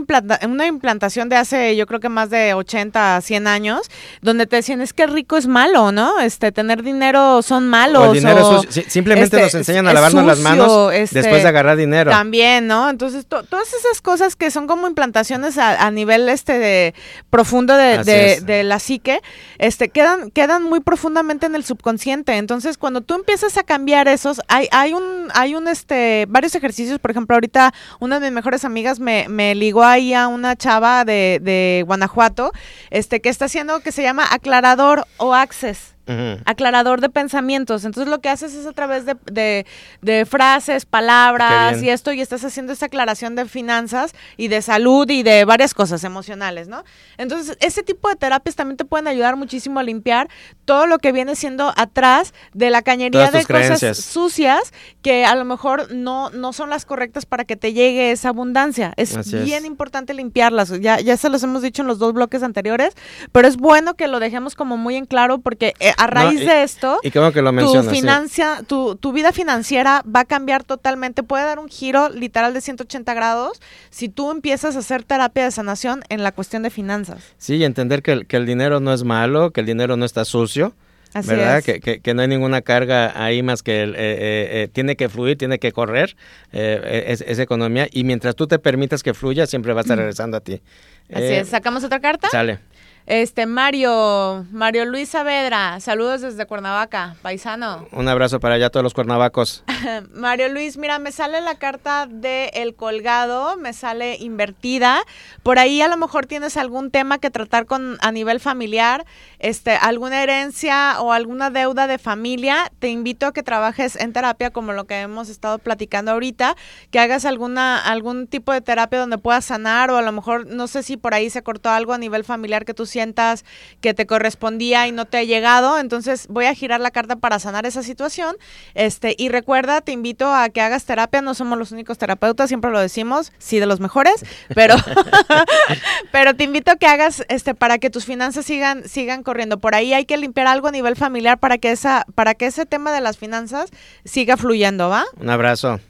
una implantación de hace yo creo que más de 80, 100 años, donde te decían es que rico es malo, ¿no? Este, tener dinero son malos. O el dinero simplemente nos este, enseñan a lavarnos las manos este, después de agarrar dinero. También, ¿no? Entonces, todas esas cosas que son como implantaciones a, nivel este de profundo de, la psique, este, quedan, quedan muy profundamente en el subconsciente. Entonces, cuando tú empiezas a cambiar esos, hay, hay un, hay un este, varios ejercicios, por ejemplo, ahorita una de mis mejores amigas me, me ligó ahí a una chava de, de Guanajuato, este, que está haciendo que se llama aclarador o access aclarador de pensamientos. Entonces lo que haces es a través de, de, frases, palabras y esto, y estás haciendo esa aclaración de finanzas y de salud y de varias cosas emocionales, ¿no? Entonces, ese tipo de terapias también te pueden ayudar muchísimo a limpiar todo lo que viene siendo atrás de la cañería de cosas sucias que a lo mejor no, no son las correctas para que te llegue esa abundancia. Es bien importante limpiarlas. Ya, ya se los hemos dicho en los dos bloques anteriores, pero es bueno que lo dejemos como muy en claro porque eh, a raíz de esto, y que lo tu, financia, tu, tu, vida financiera va a cambiar totalmente, puede dar un giro literal de 180 grados si tú empiezas a hacer terapia de sanación en la cuestión de finanzas. Sí, y entender que el, que el dinero no es malo, que el dinero no está sucio. ¿verdad? Que, que, no hay ninguna carga ahí más que el, eh, tiene que fluir, tiene que correr esa economía y mientras tú te permitas que fluya, siempre va a estar regresando a ti. Así es. ¿Sacamos otra carta? Sale. Este, Mario, Mario Luis Saavedra, saludos desde Cuernavaca, paisano. Un abrazo para allá todos los cuernavacos. Mario Luis, mira, me sale la carta de El Colgado, me sale invertida. Por ahí a lo mejor tienes algún tema que tratar con a nivel familiar, este, alguna herencia o alguna deuda de familia. Te invito a que trabajes en terapia como lo que hemos estado platicando ahorita, que hagas alguna algún tipo de terapia donde puedas sanar o a lo mejor no sé si por ahí se cortó algo a nivel familiar que tú que te correspondía y no te ha llegado. Entonces voy a girar la carta para sanar esa situación. Este, y recuerda, te invito a que hagas terapia. No somos los únicos terapeutas, siempre lo decimos, sí de los mejores, pero, pero te invito a que hagas este para que tus finanzas sigan, sigan corriendo. Por ahí hay que limpiar algo a nivel familiar para que esa, para que ese tema de las finanzas siga fluyendo, ¿va? Un abrazo.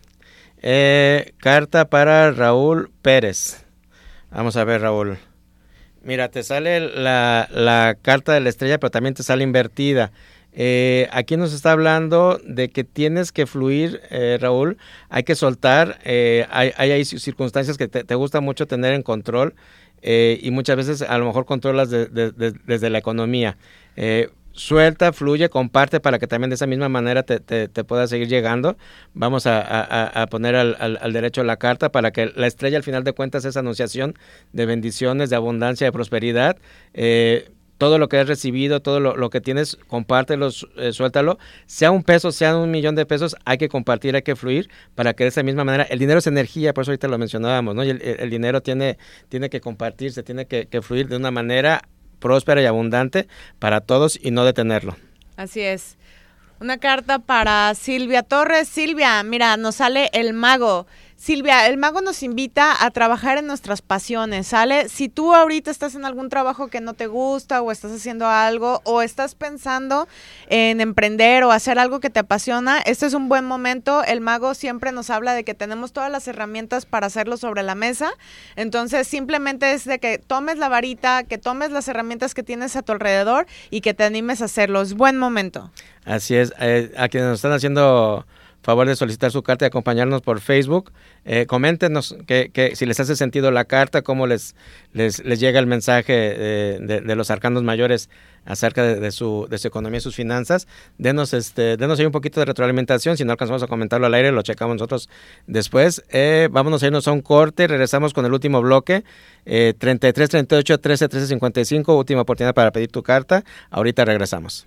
Eh, carta para Raúl Pérez. Vamos a ver, Raúl. Mira, te sale la, carta de la estrella, pero también te sale invertida. Eh, aquí nos está hablando de que tienes que fluir, eh, Raúl, hay que soltar, eh, hay, hay, circunstancias que te, gusta mucho tener en control y muchas veces a lo mejor controlas desde la economía suelta, fluye, comparte para que también de esa misma manera te, te, pueda seguir llegando. Vamos a, poner al, al, derecho la carta para que la estrella al final de cuentas es anunciación de bendiciones, de abundancia, de prosperidad. Eh, todo lo que has recibido, todo lo, que tienes, compártelo, eh, suéltalo. Sea un peso, sea un millón de pesos, hay que compartir, hay que fluir para que de esa misma manera, el dinero es energía, por eso ahorita lo mencionábamos, ¿no? Y el, dinero tiene, tiene que compartirse, tiene que fluir de una manera próspera y abundante para todos y no detenerlo. Así es. Una carta para Silvia Torres. Silvia, mira, nos sale el mago. Silvia, el mago nos invita a trabajar en nuestras pasiones, ¿sale? Si tú ahorita estás en algún trabajo que no te gusta o estás haciendo algo o estás pensando en emprender o hacer algo que te apasiona, este es un buen momento. El mago siempre nos habla de que tenemos todas las herramientas para hacerlo sobre la mesa. Entonces, simplemente es de que tomes la varita, que tomes las herramientas que tienes a tu alrededor y que te animes a hacerlo. Es buen momento. Así es. Eh, a quienes nos están haciendo favor de solicitar su carta y acompañarnos por Facebook. Eh, coméntenos que, si les hace sentido la carta, cómo les, les, llega el mensaje eh, de, los arcanos mayores acerca de, su, de su economía y sus finanzas. Denos, este, denos ahí un poquito de retroalimentación. Si no alcanzamos a comentarlo al aire, lo checamos nosotros después. Eh, vámonos a irnos a un corte. Regresamos con el último bloque. 33 38 13 13 55. Última oportunidad para pedir tu carta. Ahorita regresamos.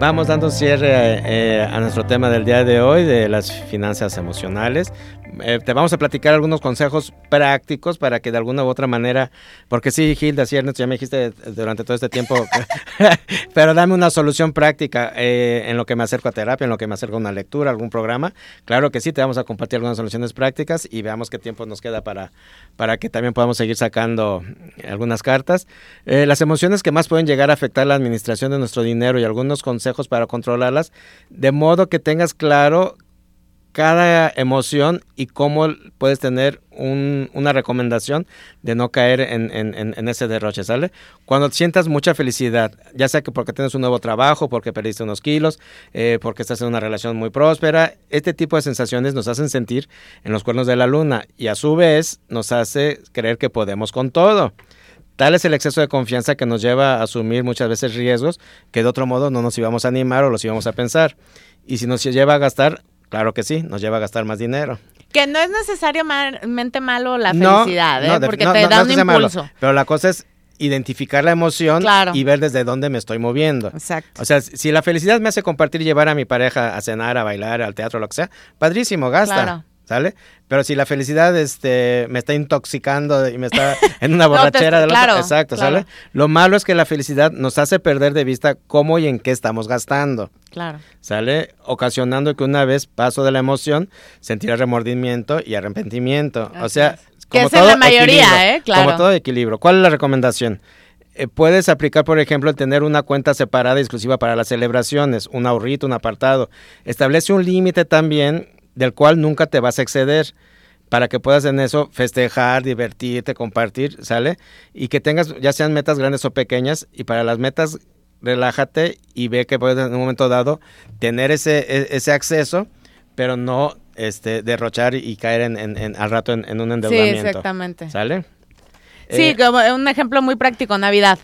Vamos dando cierre eh, a nuestro tema del día de hoy, de las finanzas emocionales. Eh, te vamos a platicar algunos consejos prácticos para que de alguna u otra manera, porque sí, Gilda, sí, ya me dijiste durante todo este tiempo, pero dame una solución práctica eh, en lo que me acerco a terapia, en lo que me acerco a una lectura, algún programa. Claro que sí, te vamos a compartir algunas soluciones prácticas y veamos qué tiempo nos queda para, para que también podamos seguir sacando algunas cartas. Eh, las emociones que más pueden llegar a afectar la administración de nuestro dinero y algunos consejos para controlarlas, de modo que tengas claro cada emoción y cómo puedes tener una recomendación de no caer en, ese derroche, ¿sale? Cuando sientas mucha felicidad, ya sea que porque tienes un nuevo trabajo, porque perdiste unos kilos, eh, porque estás en una relación muy próspera, este tipo de sensaciones nos hacen sentir en los cuernos de la luna y a su vez nos hace creer que podemos con todo. Tal es el exceso de confianza que nos lleva a asumir muchas veces riesgos que de otro modo no nos íbamos a animar o los íbamos a pensar. Y si nos lleva a gastar, Claro que sí, nos lleva a gastar más dinero. Que no es necesariamente malo la felicidad, ¿eh? porque te da un impulso. pero la cosa es identificar la emoción y ver desde dónde me estoy moviendo. Exacto. O sea, si la felicidad me hace compartir y llevar a mi pareja a cenar, a bailar, al teatro, lo que sea, padrísimo, gasta. Claro. ¿Sale? Pero si la felicidad este, me está intoxicando y me está en una borrachera de claro, exacto, claro. ¿sale? Lo malo es que la felicidad nos hace perder de vista cómo y en qué estamos gastando. Claro. ¿Sale? Ocasionando que una vez paso de la emoción, sentirá remordimiento y arrepentimiento. o sea, es. Que como es en todo la mayoría, ¿eh? Claro. Como todo equilibrio. ¿Cuál es la recomendación? Eh, puedes aplicar, por ejemplo, el tener una cuenta separada y exclusiva para las celebraciones, un ahorrito, un apartado. Establece un límite también del cual nunca te vas a exceder para que puedas en eso festejar, divertirte, compartir, ¿sale? Y que tengas, ya sean metas grandes o pequeñas, y para las metas relájate y ve que puedes en un momento dado tener ese, e- ese acceso, pero no este, derrochar y caer en, en- en- al rato en, en un Sí, endeudamiento. exactamente. ¿Sale? Sí, Eh, como un ejemplo muy práctico, Navidad,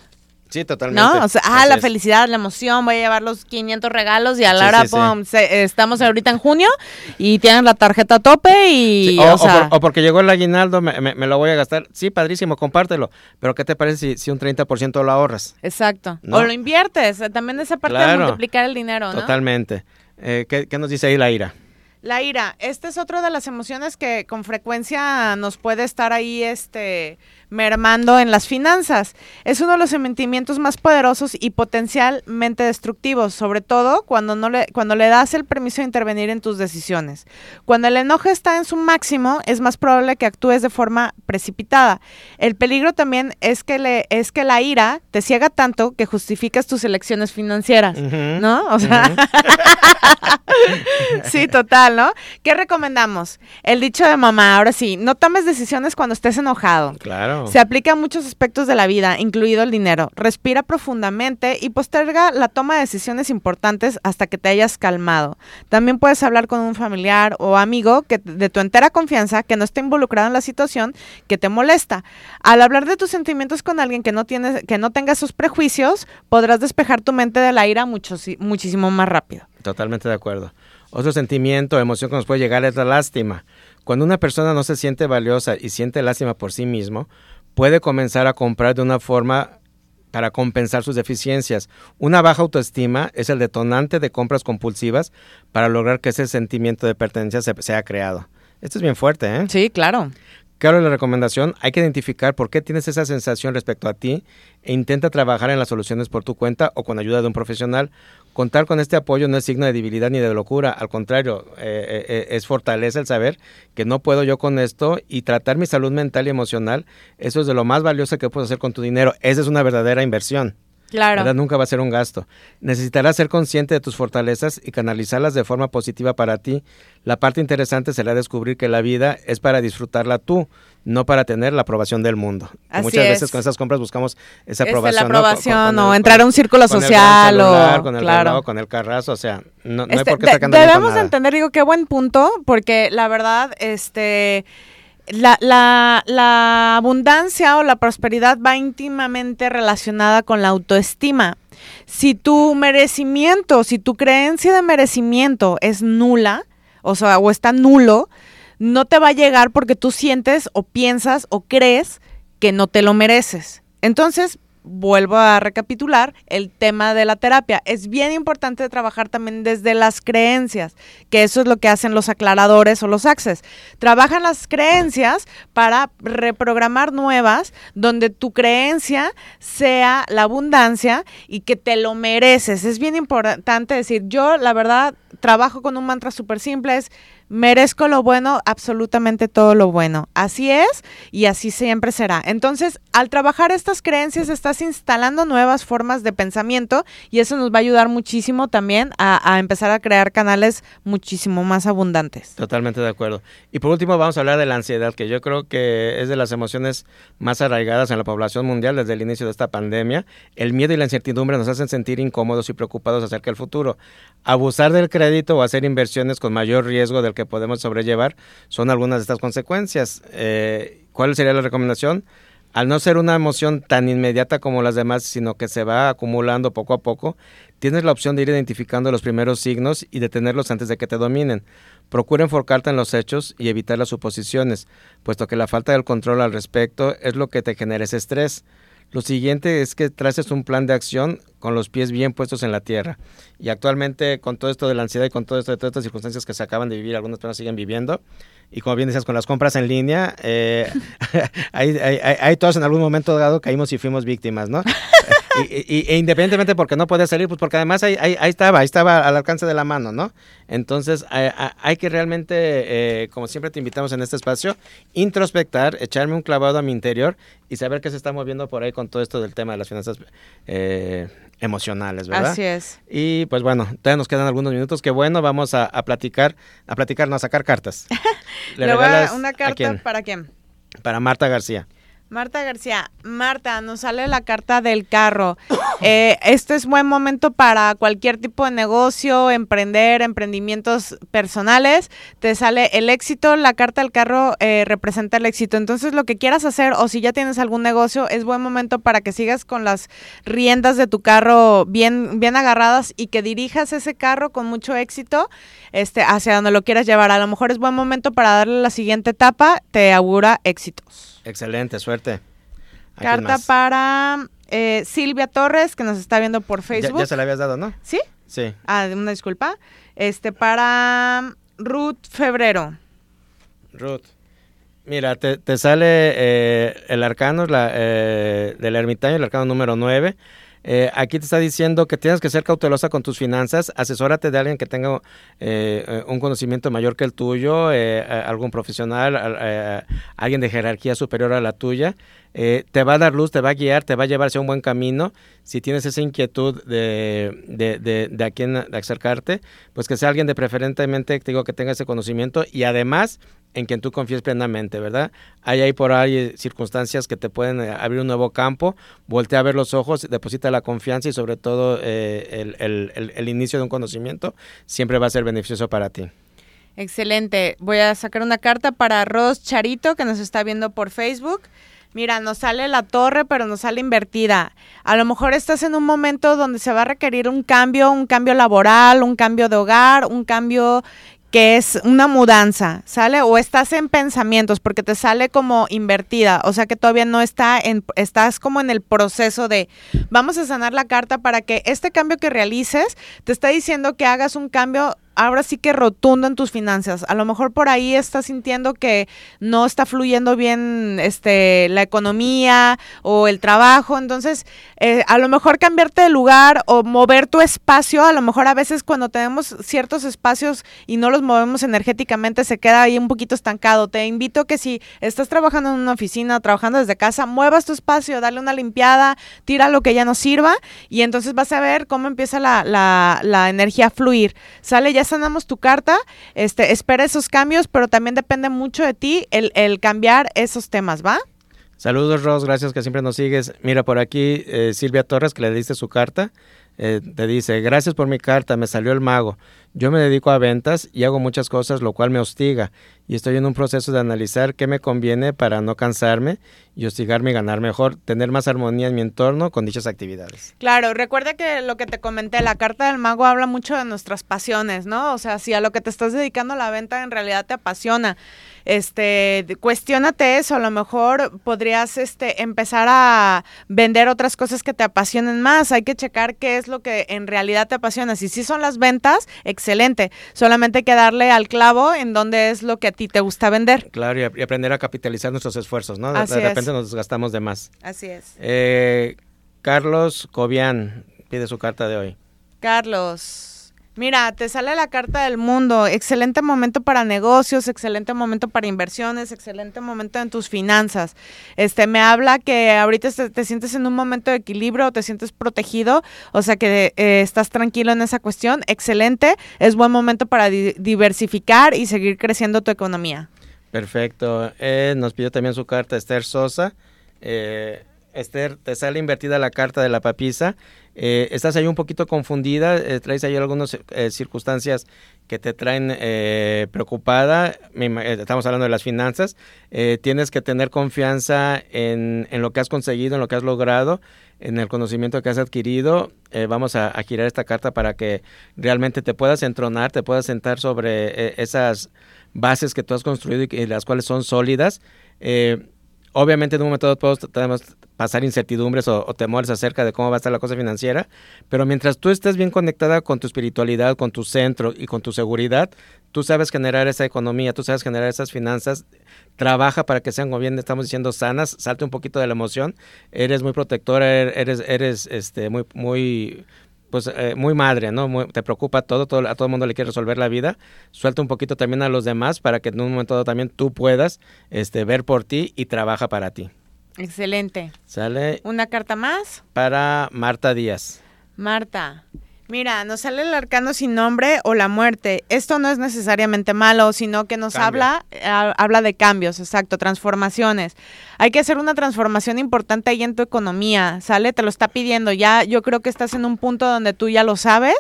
sí, totalmente. ¿no? O sea, ah, Así la es. felicidad, la emoción, voy a llevar los 500 regalos y a la Sí, hora, sí, sí. pum, se- estamos ahorita en junio y tienen la tarjeta a tope y, o, o, o sea, por- o porque llegó el aguinaldo, me, me- me lo voy a gastar. Sí, padrísimo, compártelo. Pero ¿qué te parece si, si un 30% lo ahorras? exacto. ¿No? O lo inviertes, también esa parte de multiplicar el dinero, ¿no? Totalmente. Eh, ¿qué, qué nos dice ahí la ira? La ira, esta es otra de las emociones que con frecuencia nos puede estar ahí este mermando en las finanzas. Es uno de los sentimientos más poderosos y potencialmente destructivos, sobre todo cuando no le cuando le das el permiso de intervenir en tus decisiones. Cuando el enojo está en su máximo, es más probable que actúes de forma precipitada. El peligro también es que le es que la ira te ciega tanto que justificas tus elecciones financieras. ¿no? O sea, Sí, total, ¿no? ¿Qué recomendamos? El dicho de mamá, ahora sí, no tomes decisiones cuando estés enojado. Claro. Se aplica a muchos aspectos de la vida, incluido el dinero. Respira profundamente y posterga la toma de decisiones importantes hasta que te hayas calmado. También puedes hablar con un familiar o amigo que de tu entera confianza que no esté involucrado en la situación que te molesta. Al hablar de tus sentimientos con alguien que no tiene, que no tenga sus prejuicios, podrás despejar tu mente de la ira mucho, muchísimo más rápido. Totalmente de acuerdo. Otro sentimiento, emoción que nos puede llegar es la lástima. Cuando una persona no se siente valiosa y siente lástima por sí mismo, puede comenzar a comprar de una forma para compensar sus deficiencias. Una baja autoestima es el detonante de compras compulsivas para lograr que ese sentimiento de pertenencia se, sea creado. Esto es bien fuerte, ¿eh? Sí, claro. Claro, la recomendación, hay que identificar por qué tienes esa sensación respecto a ti e intenta trabajar en las soluciones por tu cuenta o con ayuda de un profesional. Contar con este apoyo no es signo de debilidad ni de locura, al contrario, eh, eh, es fortaleza el saber que no puedo yo con esto y tratar mi salud mental y emocional, eso es de lo más valioso que puedes hacer con tu dinero. Esa es una verdadera inversión. Claro. ¿verdad? Nunca va a ser un gasto. Necesitarás ser consciente de tus fortalezas y canalizarlas de forma positiva para ti. La parte interesante será descubrir que la vida es para disfrutarla tú, no para tener la aprobación del mundo. Así muchas veces es. con esas compras buscamos esa aprobación. la ¿no? Con- aprobación con o el- entrar a un círculo con el social celular, o con el claro. reloj, con el carrazo, o sea, no, no hay Este, por qué estar debemos de nada. entender, digo, qué buen punto, porque la verdad, este, la, la, la abundancia o la prosperidad va íntimamente relacionada con la autoestima. Si tu merecimiento, si tu creencia de merecimiento es nula, o sea, o está nulo, no te va a llegar porque tú sientes o piensas o crees que no te lo mereces. Entonces, vuelvo a recapitular el tema de la terapia. Es bien importante trabajar también desde las creencias, que eso es lo que hacen los aclaradores o los access. Trabajan las creencias para reprogramar nuevas, donde tu creencia sea la abundancia y que te lo mereces. Es bien importante decir, yo la verdad trabajo con un mantra súper simple, es merezco lo bueno, absolutamente todo lo bueno. Así es y así siempre será. Entonces, al trabajar estas creencias, estás instalando nuevas formas de pensamiento y eso nos va a ayudar muchísimo también a, a empezar a crear canales muchísimo más abundantes. Totalmente de acuerdo. Y por último vamos a hablar de la ansiedad, que yo creo que es de las emociones más arraigadas en la población mundial desde el inicio de esta pandemia. El miedo y la incertidumbre nos hacen sentir incómodos y preocupados acerca del futuro. Abusar del o hacer inversiones con mayor riesgo del que podemos sobrellevar son algunas de estas consecuencias. Eh, ¿Cuál sería la recomendación? Al no ser una emoción tan inmediata como las demás, sino que se va acumulando poco a poco, tienes la opción de ir identificando los primeros signos y detenerlos antes de que te dominen. Procura enfocarte en los hechos y evitar las suposiciones, puesto que la falta del control al respecto es lo que te genera ese estrés. Lo siguiente es que traces un plan de acción con los pies bien puestos en la tierra. Y actualmente con todo esto de la ansiedad y con todo esto de todas estas circunstancias que se acaban de vivir, algunas personas siguen viviendo, y como bien decías, con las compras en línea, eh, ahí, todos en algún momento dado caímos y fuimos víctimas, ¿no? y, e independientemente porque no podía salir, pues porque además ahí, ahí, estaba, ahí estaba al alcance de la mano, ¿no? Entonces hay que realmente, eh, como siempre te invitamos en este espacio, introspectar, echarme un clavado a mi interior y saber qué se está moviendo por ahí con todo esto del tema de las finanzas eh, emocionales, ¿verdad? Así es. Y pues bueno, todavía nos quedan algunos minutos, que bueno, vamos a, platicar, a platicar, no, a sacar cartas. ¿Le, ¿Le una carta para quién? Para Marta García. Marta García, Marta, nos sale la carta del carro. Eh, este es buen momento para cualquier tipo de negocio, emprender, emprendimientos personales. Te sale el éxito, la carta del carro eh, representa el éxito. Entonces, lo que quieras hacer o si ya tienes algún negocio, es buen momento para que sigas con las riendas de tu carro bien, bien agarradas y que dirijas ese carro con mucho éxito este, hacia donde lo quieras llevar. A lo mejor es buen momento para darle la siguiente etapa. Te augura éxitos. Excelente, suerte. Carta para eh, Silvia Torres, que nos está viendo por Facebook. Ya, se la habías dado, ¿no? ¿Sí? Sí. Ah, una disculpa. Este, para Ruth Febrero. Ruth. Mira, te, sale eh, el arcano la, eh, del ermitaño, el arcano número 9. Eh, aquí te está diciendo que tienes que ser cautelosa con tus finanzas, asesórate de alguien que tenga eh, eh, un conocimiento mayor que el tuyo, algún profesional, alguien de jerarquía superior a la tuya. Te va a dar luz, te va a guiar, te va a llevar hacia un buen camino. Si tienes esa inquietud de, de, de, a quién acercarte, pues que sea alguien de preferentemente, te digo, que tenga ese conocimiento y además en quien tú confíes plenamente, ¿verdad? Hay ahí por ahí circunstancias que te pueden eh, abrir un nuevo campo, voltea a ver los ojos, deposita la confianza y sobre todo eh, el, inicio de un conocimiento siempre va a ser beneficioso para ti. Excelente. Voy a sacar una carta para Ros Charito que nos está viendo por Facebook. Mira, nos sale la torre, pero nos sale invertida. A lo mejor estás en un momento donde se va a requerir un cambio, un cambio laboral, un cambio de hogar, un cambio que es una mudanza, ¿sale? O estás en pensamientos porque te sale como invertida, o sea que todavía no está en, estás como en el proceso de, vamos a sanar la carta para que este cambio que realices te está diciendo que hagas un cambio ahora sí que rotundo en tus finanzas. A lo mejor por ahí estás sintiendo que no está fluyendo bien este, la economía o el trabajo. Entonces, eh, a lo mejor cambiarte de lugar o mover tu espacio. A lo mejor a veces cuando tenemos ciertos espacios y no los movemos energéticamente, se queda ahí un poquito estancado. Te invito que si estás trabajando en una oficina, trabajando desde casa, muevas tu espacio, dale una limpiada, tira lo que ya no sirva y entonces vas a ver cómo empieza la, la, la energía a fluir. Sale ya sanamos tu carta, este, espera esos cambios, pero también depende mucho de ti el, el cambiar esos temas, ¿va? Saludos, Ros, gracias que siempre nos sigues. Mira, por aquí eh, Silvia Torres, que le diste su carta, eh, te dice, gracias por mi carta, me salió el mago. Yo me dedico a ventas y hago muchas cosas, lo cual me hostiga, y estoy en un proceso de analizar qué me conviene para no cansarme y hostigarme y ganar mejor, tener más armonía en mi entorno con dichas actividades. Claro, recuerda que lo que te comenté, la carta del mago habla mucho de nuestras pasiones, ¿no? O sea, si a lo que te estás dedicando la venta en realidad te apasiona este, cuestiónate eso, a lo mejor podrías este, empezar a vender otras cosas que te apasionen más, hay que checar qué es lo que en realidad te apasiona, si sí son las ventas, excelente, solamente hay que darle al clavo en donde es lo que a ti te gusta vender. Claro, y, aprender a capitalizar nuestros esfuerzos, ¿no? De, repente nos gastamos de más. Así es. Eh, Carlos Cobian pide su carta de hoy. Carlos. Mira, te sale la carta del mundo. Excelente momento para negocios, excelente momento para inversiones, excelente momento en tus finanzas. Este me habla que ahorita te, sientes en un momento de equilibrio, te sientes protegido, o sea que eh, estás tranquilo en esa cuestión. Excelente, es buen momento para diversificar y seguir creciendo tu economía. Perfecto. Eh, nos pidió también su carta Esther Sosa. Eh, Esther, te sale invertida la carta de la papisa. Eh, estás ahí un poquito confundida, eh, traes ahí algunas eh, circunstancias que te traen preocupada. estamos hablando de las finanzas. tienes que tener confianza en, lo que has conseguido, en lo que has logrado, en el conocimiento que has adquirido. vamos a, girar esta carta para que realmente te puedas entronar, te puedas sentar sobre esas bases que tú has construido y, las cuales son sólidas. Obviamente en un momento dado podemos, pasar incertidumbres o, temores acerca de cómo va a estar la cosa financiera, pero mientras tú estés bien conectada con tu espiritualidad, con tu centro y con tu seguridad, tú sabes generar esa economía, tú sabes generar esas finanzas, trabaja para que sean, como bien estamos diciendo, sanas, salte un poquito de la emoción, eres muy protectora, er, eres, eres este, muy, muy pues eh, muy madre, ¿no? te preocupa todo, todo, a todo el mundo le quiere resolver la vida. Suelta un poquito también a los demás para que en un momento dado también tú puedas este, ver por ti y trabaja para ti. Excelente. ¿Sale? ¿Una carta más? Para Marta Díaz. Marta, Mira, nos sale el arcano sin nombre o la muerte. Esto no es necesariamente malo, sino que nos habla, eh, habla de cambios, exacto, transformaciones. Hay que hacer una transformación importante ahí en tu economía, ¿sale? Te lo está pidiendo. Ya yo creo que estás en un punto donde tú ya lo sabes.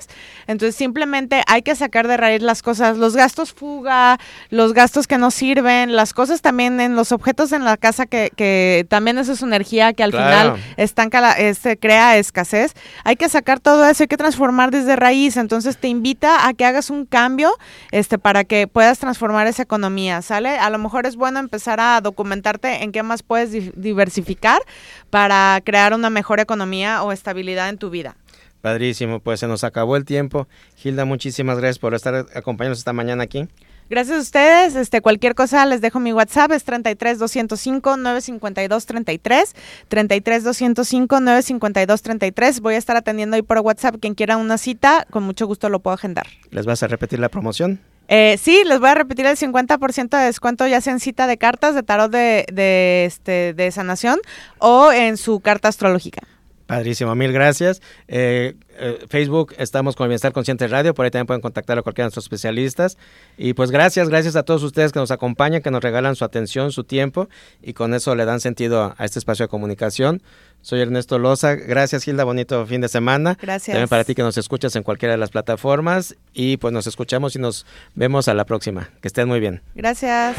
Entonces simplemente hay que sacar de raíz las cosas, los gastos fuga, los gastos que no sirven, las cosas también en los objetos en la casa que, que también esa es energía que al final estanca, la, este, crea escasez. Hay que sacar todo eso, hay que transformar desde raíz. Entonces te invita a que hagas un cambio este, para que puedas transformar esa economía, ¿sale? A lo mejor es bueno empezar a documentarte en qué más puedes diversificar para crear una mejor economía o estabilidad en tu vida. Padrísimo, pues se nos acabó el tiempo. Gilda, muchísimas gracias por estar acompañándonos esta mañana aquí. Gracias a ustedes. Este, cualquier cosa les dejo mi WhatsApp, es 33 205 952 33, 33 205 952 33. Voy a estar atendiendo ahí por WhatsApp. Quien quiera una cita, con mucho gusto lo puedo agendar. ¿Les vas a repetir la promoción? Eh, sí, les voy a repetir el 50% de descuento ya sea en cita de cartas de tarot de, de, este, de sanación o en su carta astrológica. Padrísimo, mil gracias. Eh, eh, Facebook estamos con Bienestar Consciente Radio, por ahí también pueden contactar a cualquiera de nuestros especialistas. Y pues gracias, gracias a todos ustedes que nos acompañan, que nos regalan su atención, su tiempo y con eso le dan sentido a, este espacio de comunicación. Soy Ernesto Loza, gracias Hilda, bonito fin de semana. Gracias. También para ti que nos escuchas en cualquiera de las plataformas y pues nos escuchamos y nos vemos a la próxima. Que estén muy bien. Gracias.